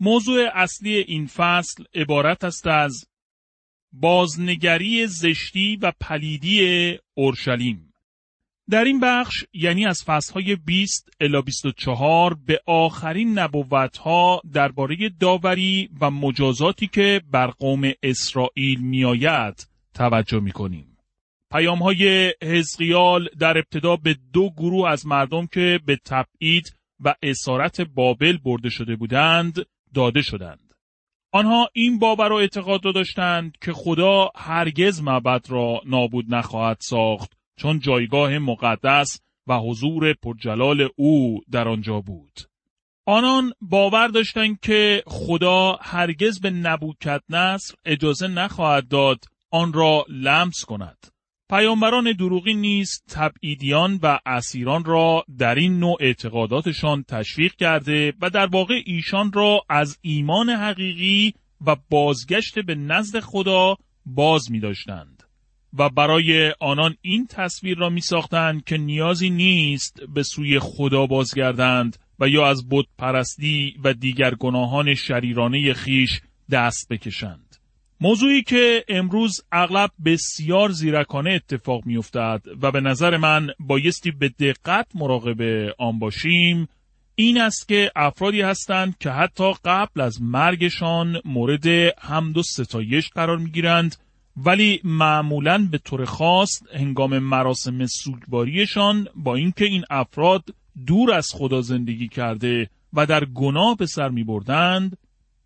موضوع اصلی این فصل عبارت است از بازنگری زشتی و پلیدی اورشلیم در این بخش یعنی از فصلهای 20 الی 24 به آخرین نبوتها درباره داوری و مجازاتی که بر قوم اسرائیل میآید توجه می‌کنیم. پیام های حزقیال در ابتدا به دو گروه از مردم که به تبعید و اسارت بابل برده شده بودند داده شدند. آنها این باور و اعتقاد را داشتند که خدا هرگز معبد را نابود نخواهد ساخت چون جایگاه مقدس و حضور پرجلال او در آنجا بود. آنان باور داشتند که خدا هرگز به نبوکت نصر اجازه نخواهد داد آن را لمس کند. پیامبران دروغی نیز تبعیدیان و اسیران را در این نوع اعتقاداتشان تشویق کرده و در واقع ایشان را از ایمان حقیقی و بازگشت به نزد خدا باز می داشتند. و برای آنان این تصویر را می ساختند که نیازی نیست به سوی خدا بازگردند و یا از بت پرستی و دیگر گناهان شریرانه خیش دست بکشند. موضوعی که امروز اغلب بسیار زیرکانه اتفاق میافتد و به نظر من بایستی به دقت مراقب آن باشیم این است که افرادی هستند که حتی قبل از مرگشان مورد حمد و ستایش قرار می‌گیرند ولی معمولا به طور خاص هنگام مراسم سوگواریشان با اینکه این افراد دور از خدا زندگی کرده و در گناه به سر می بردند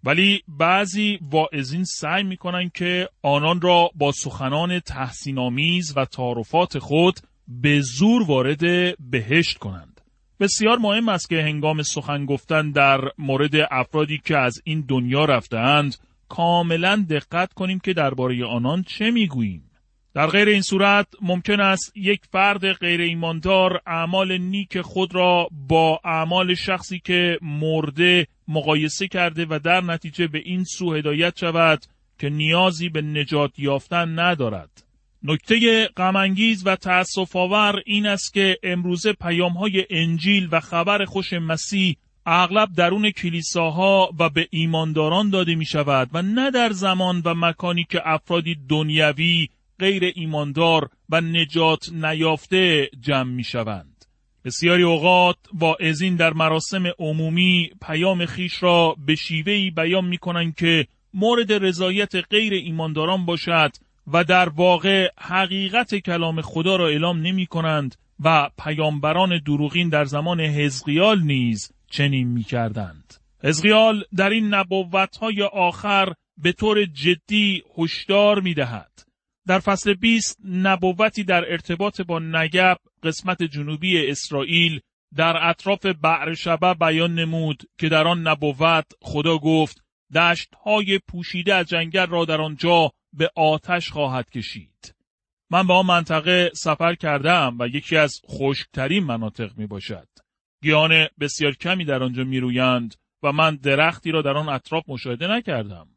ولی بعضی واعظین سعی می‌کنن که آنان را با سخنان تحسین آمیز و تعارفات خود به زور وارد بهشت کنند. بسیار مهم است که هنگام سخن گفتن در مورد افرادی که از این دنیا رفتهاند کاملا دقت کنیم که درباره آنان چه می‌گوییم. در غیر این صورت ممکن است یک فرد غیر ایماندار اعمال نیک خود را با اعمال شخصی که مرده مقایسه کرده و در نتیجه به این سو هدایت شود که نیازی به نجات یافتن ندارد. نکته غمانگیز و تأسف آور این است که امروزه پیام های انجیل و خبر خوش مسیح اغلب درون کلیساها و به ایمانداران داده می شود و نه در زمان و مکانی که افرادی دنیوی غیر ایماندار و نجات نیافته جمع می شوند. بسیاری اوقات ازین در مراسم عمومی پیام خیش را به شیوهی بیان می کنند که مورد رضایت غیر ایمانداران باشد و در واقع حقیقت کلام خدا را اعلام نمی کنند و پیامبران دروغین در زمان حزقیال نیز چنین می کردند. حزقیال در این نبوتهای آخر به طور جدی هشدار می دهد. در فصل 20 نبوتی در ارتباط با نگب قسمت جنوبی اسرائیل در اطراف بعر شبه بیان نمود که در آن نبوت خدا گفت دشت های پوشیده از جنگل را در آنجا به آتش خواهد کشید. من به آن منطقه سفر کردم و یکی از خشکترین مناطق می باشد. گیان بسیار کمی در آنجا می رویند و من درختی را در آن اطراف مشاهده نکردم.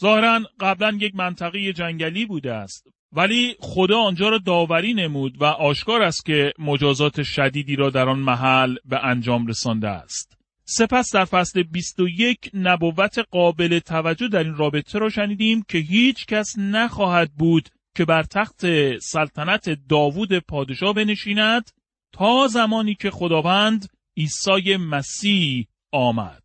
ظاهرا قبلا یک منطقه جنگلی بوده است ولی خدا آنجا را داوری نمود و آشکار است که مجازات شدیدی را در آن محل به انجام رسانده است. سپس در فصل 21 نبوت قابل توجه در این رابطه را شنیدیم که هیچ کس نخواهد بود که بر تخت سلطنت داوود پادشاه بنشیند تا زمانی که خداوند عیسی مسیح آمد.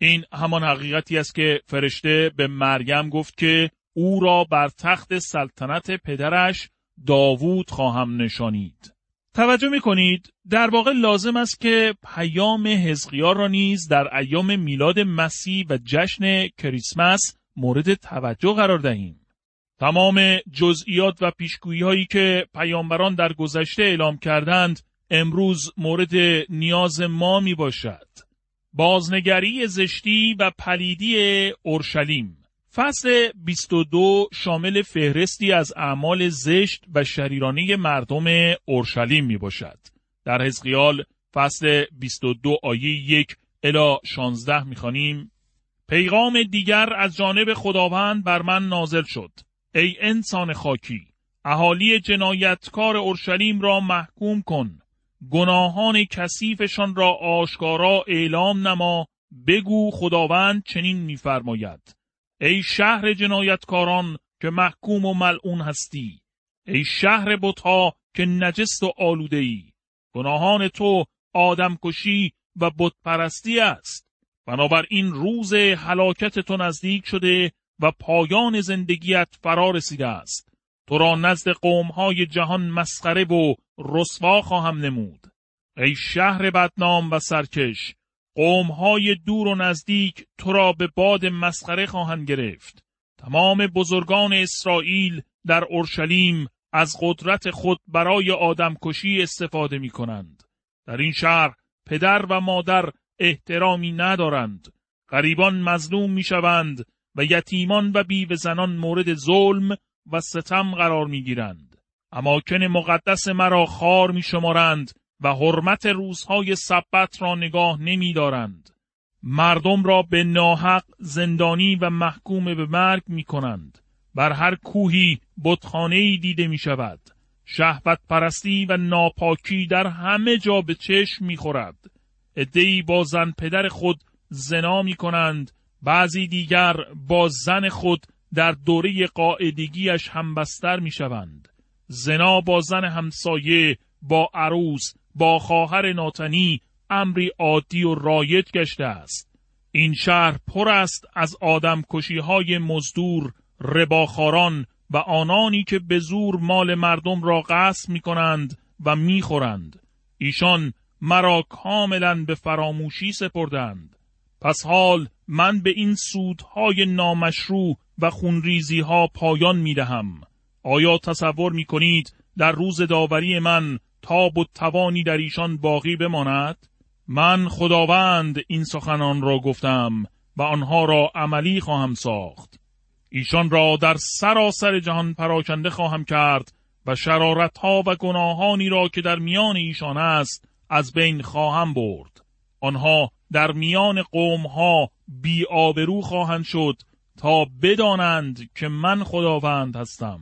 این همان حقیقتی است که فرشته به مریم گفت که او را بر تخت سلطنت پدرش داوود خواهم نشانید. توجه می کنید در واقع لازم است که پیام حزقیار را نیز در ایام میلاد مسیح و جشن کریسمس مورد توجه قرار دهیم. تمام جزئیات و پیشگویی هایی که پیامبران در گذشته اعلام کردند امروز مورد نیاز ما می باشد. بازنگری زشتی و پلیدی اورشلیم فصل 22 شامل فهرستی از اعمال زشت و شریرانه مردم اورشلیم می باشد. در حزقیال فصل 22 آیه 1 الی 16 می خانیم پیغام دیگر از جانب خداوند بر من نازل شد. ای انسان خاکی، اهالی جنایتکار اورشلیم را محکوم کن. گناهان کثیفشان را آشکارا اعلام نما بگو خداوند چنین میفرماید ای شهر جنایتکاران که محکوم و ملعون هستی. ای شهر بتها که نجست و آلوده ای گناهان تو آدمکشی و بتپرستی است. بنابراین روز هلاکت تو نزدیک شده و پایان زندگیت فرا رسیده است. تو را نزد قومهای جهان مسخره و رسوا خواهم نمود. ای شهر بدنام و سرکش قومهای دور و نزدیک تو را به باد مسخره خواهند گرفت تمام بزرگان اسرائیل در اورشلیم از قدرت خود برای آدمکشی استفاده می کنند. در این شهر پدر و مادر احترامی ندارند. غریبان مظلوم می شوند و یتیمان و بیوه زنان مورد ظلم و ستم قرار می گیرند. اماکن مقدس مرا خار می شمارند و حرمت روزهای سبت را نگاه نمی دارند. مردم را به ناحق زندانی و محکوم به مرگ می کنند. بر هر کوهی بتخانه دیده می شود. شهوت پرستی و ناپاکی در همه جا به چشم می خورد. ادهی با زن پدر خود زنا می کنند. بعضی دیگر با زن خود در دوره قاعدگیش همبستر می شوند. زنا با زن همسایه، با عروس، با خواهر ناتنی امری عادی و رایج گشته است. این شهر پر است از آدم های مزدور، رباخاران و آنانی که به زور مال مردم را غصب می کنند و می خورند. ایشان مرا کاملا به فراموشی سپردند. پس حال من به این سودهای نامشروع و خونریزی ها پایان می دهم. آیا تصور می کنید در روز داوری من تاب و توانی در ایشان باقی بماند؟ من خداوند این سخنان را گفتم و آنها را عملی خواهم ساخت. ایشان را در سراسر جهان پراکنده خواهم کرد و شرارت ها و گناهانی را که در میان ایشان است از بین خواهم برد. آنها در میان قوم ها بی آبرو خواهند شد تا بدانند که من خداوند هستم.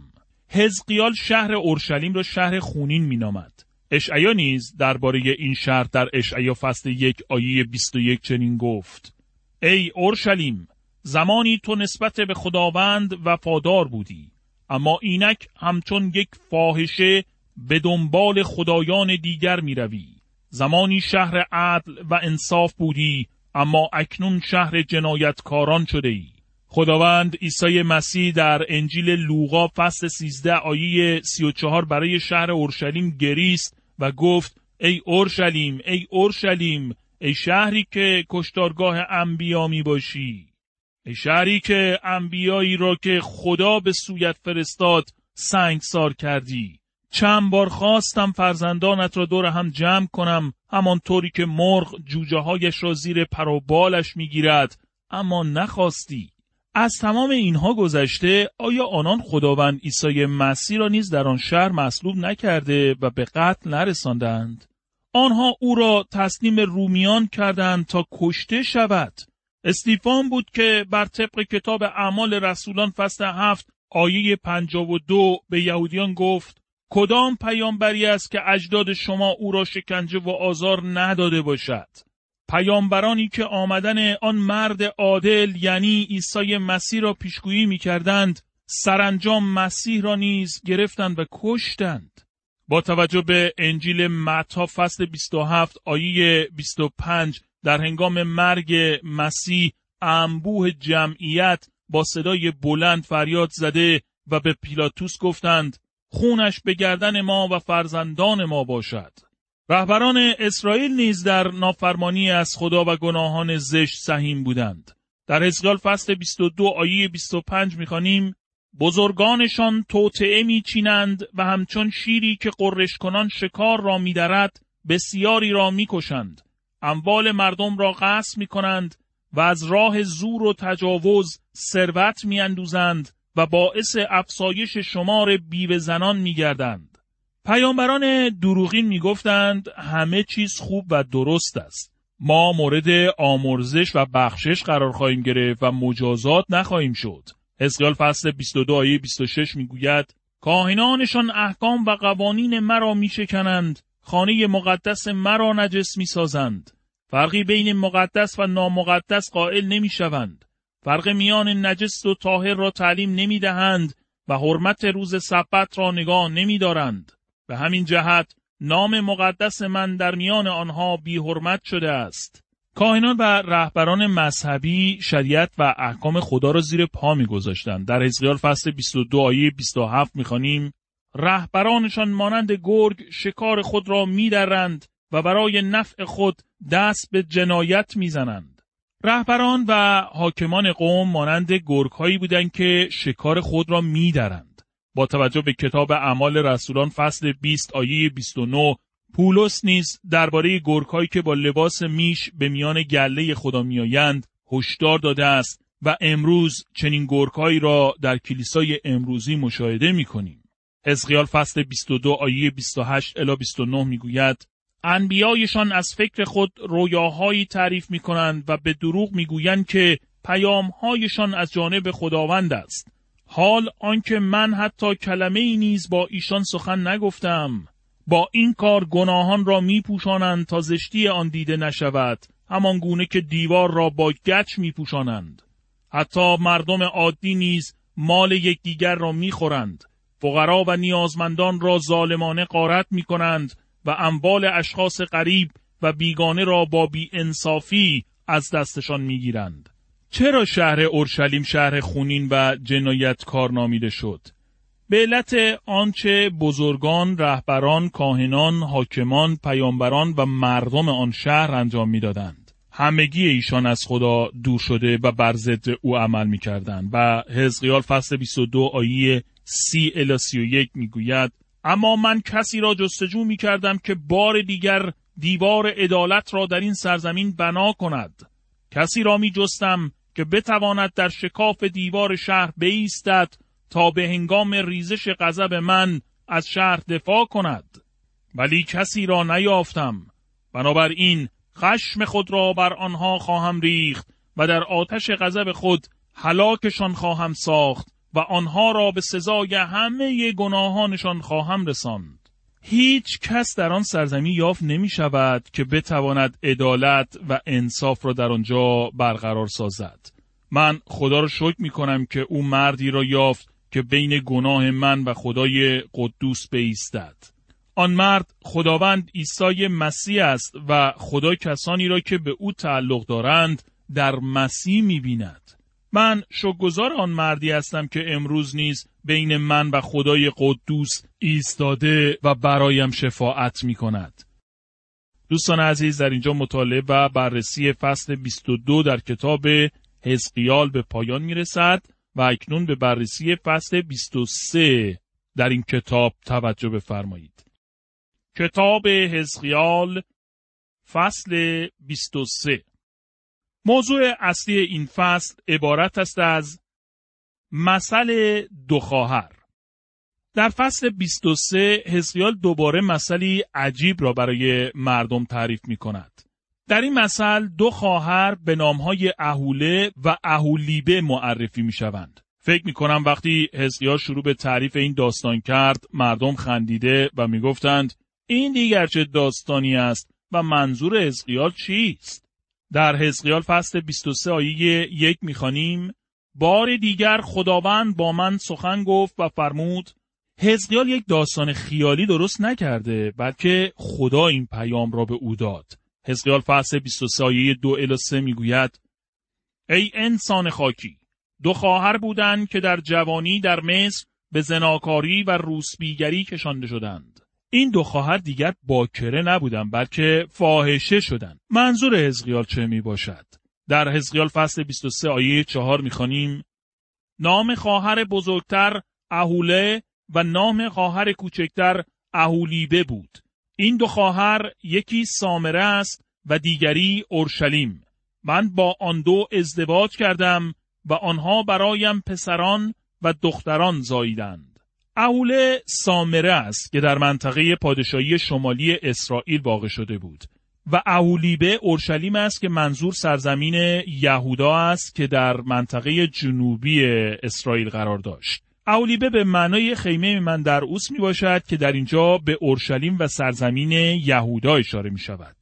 حزقیال شهر اورشلیم را شهر خونین مینامد. اشعیا نیز درباره این شهر در اشعیا فصل یک آیه 21 چنین گفت ای اورشلیم زمانی تو نسبت به خداوند وفادار بودی اما اینک همچون یک فاحشه به دنبال خدایان دیگر می روی. زمانی شهر عدل و انصاف بودی اما اکنون شهر جنایتکاران شده ای. خداوند عیسی مسیح در انجیل لوقا فصل 13 آیه 34 برای شهر اورشلیم گریست و گفت ای اورشلیم ای اورشلیم ای شهری که کشتارگاه انبیا می باشی. ای شهری که انبیایی را که خدا به سویت فرستاد سنگسار کردی. چند بار خواستم فرزندانت را دور هم جمع کنم همانطوری که مرغ جوجه هایش را زیر پروبالش می‌گیرد اما نخواستی. از تمام اینها گذشته آیا آنان خداوند عیسی مسیح را نیز در آن شهر مصلوب نکرده و به قتل نرساندند؟ آنها او را تسلیم رومیان کردند تا کشته شود. استیفان بود که بر طبق کتاب اعمال رسولان فصل هفت آیه پنجاب و دو به یهودیان گفت کدام پیامبری است که اجداد شما او را شکنجه و آزار نداده باشد؟ پیامبرانی که آمدن آن مرد عادل یعنی عیسی مسیح را پیشگویی می کردند سرانجام مسیح را نیز گرفتند و کشتند. با توجه به انجیل متا فصل 27 آیه 25 در هنگام مرگ مسیح انبوه جمعیت با صدای بلند فریاد زده و به پیلاتوس گفتند خونش به گردن ما و فرزندان ما باشد. رهبران اسرائیل نیز در نافرمانی از خدا و گناهان زشت سهیم بودند. در حزقیال فصل 22 آیه 25 می‌خوانیم بزرگانشان توطعه میچینند و همچون شیری که قرش کنان شکار را میدرد بسیاری را می‌کشند اموال مردم را غصب می کنند و از راه زور و تجاوز ثروت میاندوزند و باعث افسایش شمار بیوه زنان میگردند. پیامبران دروغین می‌گفتند همه چیز خوب و درست است. ما مورد آمرزش و بخشش قرار خواهیم گرفت و مجازات نخواهیم شد. حزقیال فصل 22 آیه 26 می‌گوید کاهنانشان احکام و قوانین مرا میشکنند خانه مقدس مرا نجس می‌سازند فرقی بین مقدس و نامقدس قائل نمی‌شوند فرق میان نجس و طاهر را تعلیم نمی‌دهند و حرمت روز سبت را نگاه نمیدارند به همین جهت نام مقدس من در میان آنها بی حرمت شده است. کاهنان و رهبران مذهبی شریعت و احکام خدا را زیر پا میگذاشتند. در حزقیال فصل 22 آیه 27 می‌خوانیم رهبرانشان مانند گرگ شکار خود را میدرند و برای نفع خود دست به جنایت می‌زنند. رهبران و حاکمان قوم مانند گرگهایی بودند که شکار خود را میدرند. با توجه به کتاب اعمال رسولان فصل 20 آیه 29 پولس نیز درباره گرگهایی که با لباس میش به میان گله خدا میآیند هشدار داده است و امروز چنین گرگهایی را در کلیسای امروزی مشاهده می‌کنیم. حزقیال فصل 22 آیه 28 الی 29 می‌گوید انبیایشان از فکر خود رویاهایی تعریف می کنند و به دروغ می‌گویند که پیامهایشان از جانب خداوند است. حال آنکه من حتی کلمه ای نیز با ایشان سخن نگفتم با این کار گناهان را می پوشانند تا زشتی آن دیده نشود همان گونه که دیوار را با گچ می پوشانند. حتی مردم عادی نیز مال یکدیگر را می خورند. فقرا و نیازمندان را ظالمانه قارت می کنند و اموال اشخاص غریب و بیگانه را با انصافی از دستشان می گیرند. چرا شهر اورشلیم شهر خونین و جنایتکار نامیده شد؟ به علت آنچه بزرگان، رهبران، کاهنان، حاکمان، پیامبران و مردم آن شهر انجام می‌دادند. همگی ایشان از خدا دور شده و بر ضد او عمل می‌کردند و حزقیال فصل 22 آیه 30 الی 31 می‌گوید اما من کسی را جستجو می کردم که بار دیگر دیوار عدالت را در این سرزمین بنا کند. کسی را می جستم که بتواند در شکاف دیوار شهر بیستد تا به هنگام ریزش غضب من از شهر دفاع کند. ولی کسی را نیافتم. بنابراین خشم خود را بر آنها خواهم ریخت و در آتش غضب خود هلاکشان خواهم ساخت و آنها را به سزای همه گناهانشان خواهم رساند. هیچ کس در آن سرزمین یافت نمی شود که بتواند عدالت و انصاف را در آنجا برقرار سازد. من خدا را شکر می کنم که او مردی را یافت که بین گناه من و خدای قدوس بیستد. آن مرد خداوند عیسی مسیح است و خدا کسانی را که به او تعلق دارند در مسیح می بیند. من شکرگزار آن مردی هستم که امروز نیز بین من و خدای قدوس ایستاده و برایم شفاعت می کند. دوستان عزیز در اینجا مطالعه و بررسی فصل 22 در کتاب حزقیال به پایان می رسد و اکنون به بررسی فصل 23 در این کتاب توجه بفرمایید. کتاب حزقیال فصل 23 موضوع اصلی این فصل عبارت است از مسئله دو خواهر. در فصل 23 حزقیال دوباره مسئله عجیب را برای مردم تعریف می کند. در این مسئله دو خواهر به نامهای اهوله و اهولیبه معرفی می شوند. فکر می کنم وقتی حزقیال شروع به تعریف این داستان کرد مردم خندیده و می گفتند این دیگر چه داستانی است و منظور حزقیال چیست؟ در حزقیال فصل 23 آیه یک می‌خوانیم بار دیگر خداوند با من سخن گفت و فرمود حزقیال یک داستان خیالی درست نکرده بلکه خدا این پیام را به او داد. حزقیال فصل 23 آیه 2 الی 3 می‌گوید ای انسان خاکی دو خواهر بودند که در جوانی در مصر به زناکاری و روسبیگری کشانده شدند. این دو خواهر دیگر باکره نبودند بلکه فاحشه شدند منظور حزقیال چه می باشد در حزقیال فصل 23 آیه 4 می‌خوانیم نام خواهر بزرگتر اهوله و نام خواهر کوچکتر اهولیبه بود. این دو خواهر یکی سامره است و دیگری اورشلیم. من با آن دو ازدواج کردم و آنها برایم پسران و دختران زاییدند. اول سامره است که در منطقه پادشاهی شمالی اسرائیل واقع شده بود و اولیبه اورشلیم است که منظور سرزمین یهودا است که در منطقه جنوبی اسرائیل قرار داشت. اولیبه به معنای خیمه من در اوس می باشد که در اینجا به اورشلیم و سرزمین یهودا اشاره می شود.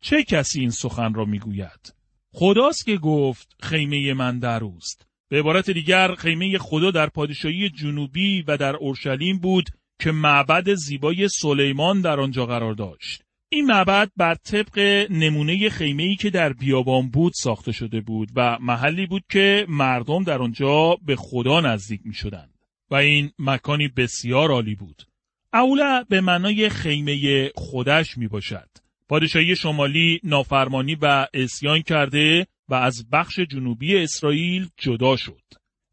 چه کسی این سخن را می گوید؟ خداست که گفت خیمه من در اوست. به عبارت دیگر خیمه خدا در پادشاهی جنوبی و در اورشلیم بود که معبد زیبای سلیمان در آنجا قرار داشت. این معبد بر طبق نمونه خیمه‌ای که در بیابان بود ساخته شده بود و محلی بود که مردم در آنجا به خدا نزدیک می شدند و این مکانی بسیار عالی بود. اولا به معنای خیمه خودش می باشد. پادشاهی شمالی نافرمانی و اسیان کرده و از بخش جنوبی اسرائیل جدا شد.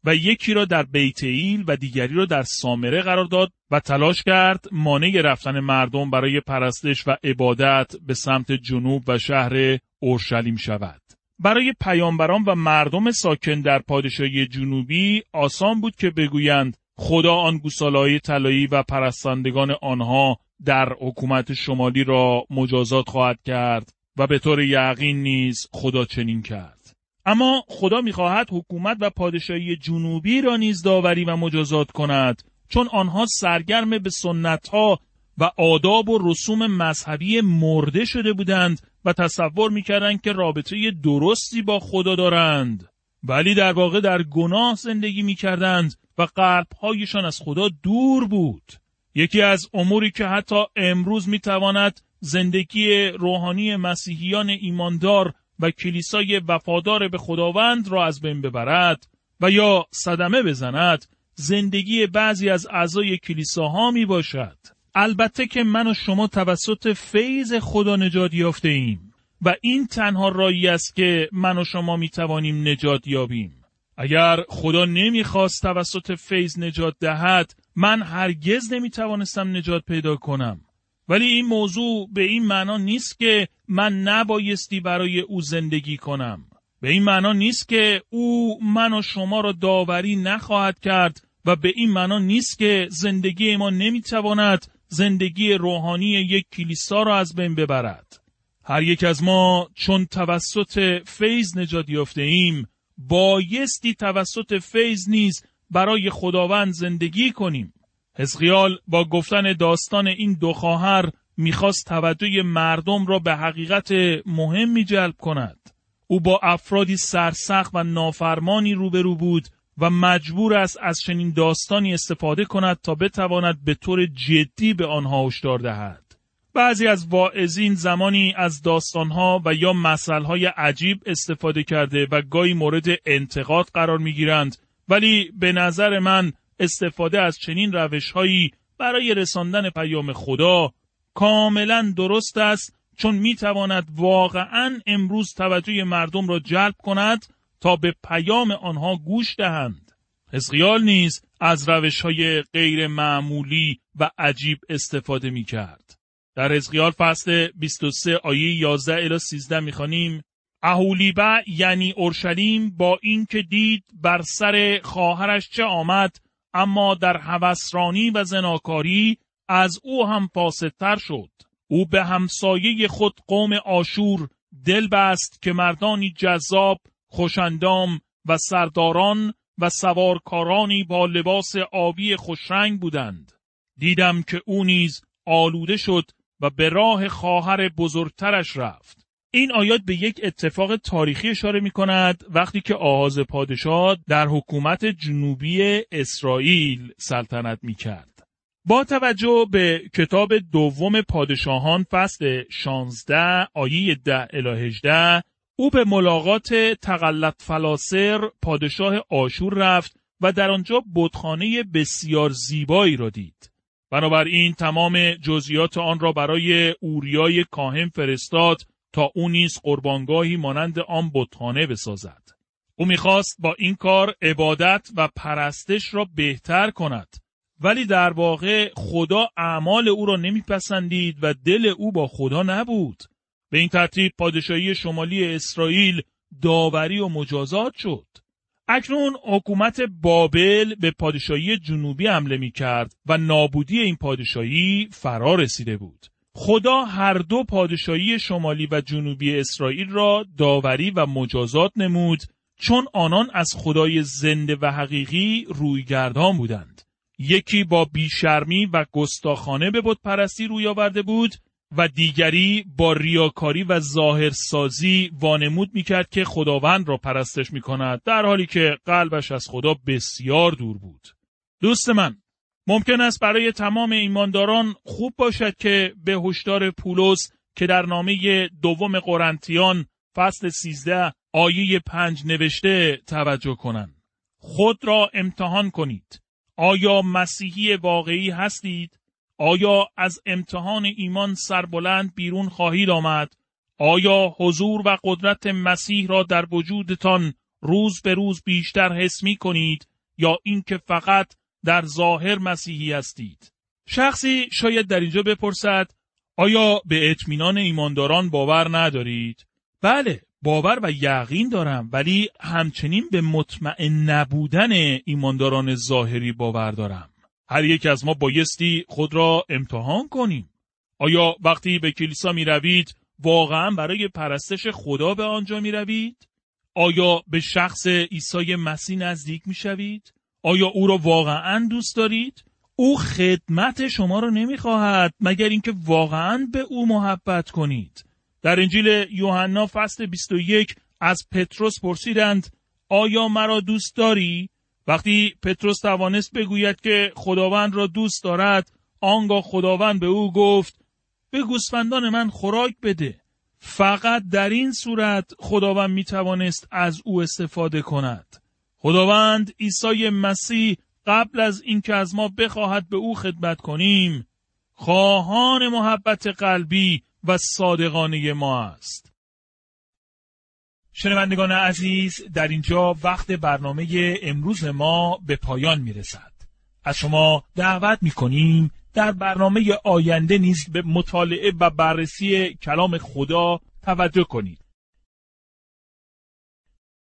و یکی را در بیت ایل و دیگری را در سامره قرار داد و تلاش کرد مانع رفتن مردم برای پرستش و عبادت به سمت جنوب و شهر اورشلیم شود. برای پیامبران و مردم ساکن در پادشاهی جنوبی آسان بود که بگویند خدا آن گوسالای طلایی و پرستندگان آنها در حکومت شمالی را مجازات خواهد کرد و به طور یقین نیز خدا چنین کرد. اما خدا می‌خواهد حکومت و پادشاهی جنوبی را نیز داوری و مجازات کند چون آنها سرگرم به سنتها و آداب و رسوم مذهبی مرده شده بودند و تصور می‌کردند که رابطه درستی با خدا دارند ولی در واقع در گناه زندگی می‌کردند و قلبهایشان از خدا دور بود یکی از اموری که حتی امروز می‌تواند زندگی روحانی مسیحیان ایماندار و کلیسای وفادار به خداوند را از بین ببرد و یا صدمه بزند زندگی بعضی از اعضای کلیساها می باشد. البته که من و شما توسط فیض خدا نجات یافته ایم و این تنها رایی است که من و شما می توانیم نجات یابیم. اگر خدا نمی‌خواست توسط فیض نجات دهد من هرگز نمی توانستم نجات پیدا کنم. ولی این موضوع به این معنا نیست که من نبایستی برای او زندگی کنم. به این معنا نیست که او من و شما را داوری نخواهد کرد و به این معنا نیست که زندگی ما نمی‌تواند زندگی روحانی یک کلیسا را از بین ببرد. هر یک از ما چون توسط فیض نجات یافته ایم بایستی توسط فیض نیز برای خداوند زندگی کنیم. حزقیال با گفتن داستان این دو خواهر می‌خواست توجه مردم را به حقیقت مهمی جلب کند. او با افرادی سرسخت و نافرمانی روبرو بود و مجبور است از چنین داستانی استفاده کند تا بتواند به طور جدی به آنها هشدار دهد. بعضی از واعظین زمانی از داستانها و یا مسائلهای عجیب استفاده کرده و گاهی مورد انتقاد قرار می‌گیرند ولی به نظر من استفاده از چنین روشهایی برای رساندن پیام خدا کاملا درست است چون می تواند واقعا امروز توجه مردم را جلب کند تا به پیام آنها گوش دهند. حزقیال نیز از روش های غیر معمولی و عجیب استفاده می کرد. در حزقیال فصل 23 آیه 11 الی 13 می خانیم اهولیبه یعنی اورشلیم با اینکه دید بر سر خواهرش چه آمد اما در هوسرانی و زناکاری از او هم فاسدتر شد. او به همسایه خود قوم آشور دل بست که مردانی جذاب خوشندام و سرداران و سوارکارانی با لباس آبی خوشرنگ بودند. دیدم که او نیز آلوده شد و به راه خواهر بزرگترش رفت. این آیات به یک اتفاق تاریخی اشاره می کند وقتی که آغاز پادشاه در حکومت جنوبی اسرائیل سلطنت می کرد. با توجه به کتاب دوم پادشاهان فصل 16 آیه 10 الی 18 او به ملاقات تقلت فلاسر پادشاه آشور رفت و در آنجا بتخانه بسیار زیبایی را دید. بنابراین تمام جزئیات آن را برای اوریای کاهن فرستاد تا او نیز قربانگاهی مانند آن بتخانه بسازد. او می‌خواست با این کار عبادت و پرستش را بهتر کند. ولی در واقع خدا اعمال او را نمیپسندید و دل او با خدا نبود. به این ترتیب پادشاهی شمالی اسرائیل داوری و مجازات شد. اکنون حکومت بابل به پادشاهی جنوبی حمله می کرد و نابودی این پادشاهی فرا رسیده بود. خدا هر دو پادشاهی شمالی و جنوبی اسرائیل را داوری و مجازات نمود چون آنان از خدای زنده و حقیقی رویگردان بودند. یکی با بیشرمی و گستاخانه به بود پرستی روی آورده بود و دیگری با ریاکاری و ظاهرسازی وانمود می‌کرد که خداوند را پرستش می‌کند در حالی که قلبش از خدا بسیار دور بود. دوست من ممکن است برای تمام ایمانداران خوب باشد که به هشدار پولس که در نامه دوم قرنتیان فصل 13 آیه پنج نوشته توجه کنند. خود را امتحان کنید. آیا مسیحی واقعی هستید؟ آیا از امتحان ایمان سربلند بیرون خواهید آمد؟ آیا حضور و قدرت مسیح را در وجودتان روز به روز بیشتر حس می کنید یا اینکه فقط در ظاهر مسیحی هستید؟ شخصی شاید در اینجا بپرسد آیا به اطمینان ایمانداران باور ندارید؟ بله باور و یقین دارم ولی همچنین به مطمئن نبودن ایمانداران ظاهری باور دارم. هر یک از ما بایستی خود را امتحان کنیم. آیا وقتی به کلیسا می روید واقعا برای پرستش خدا به آنجا می روید؟ آیا به شخص عیسی مسیح نزدیک می شوید؟ آیا او را واقعا دوست دارید؟ او خدمت شما را نمی خواهد مگر اینکه واقعا به او محبت کنید. در انجیل یوحنا فصل 21 از پتروس پرسیدند آیا مرا دوست داری؟ وقتی پتروس توانست بگوید که خداوند را دوست دارد آنگاه خداوند به او گفت به گوسفندان من خوراک بده فقط در این صورت خداوند می توانست از او استفاده کند خداوند عیسی مسیح قبل از اینکه از ما بخواهد به او خدمت کنیم خواهان محبت قلبی و صادقانه ما است. شنوندگان عزیز در اینجا وقت برنامه امروز ما به پایان می رسد. از شما دعوت می کنیم در برنامه آینده نیز به مطالعه و بررسی کلام خدا توجه کنید.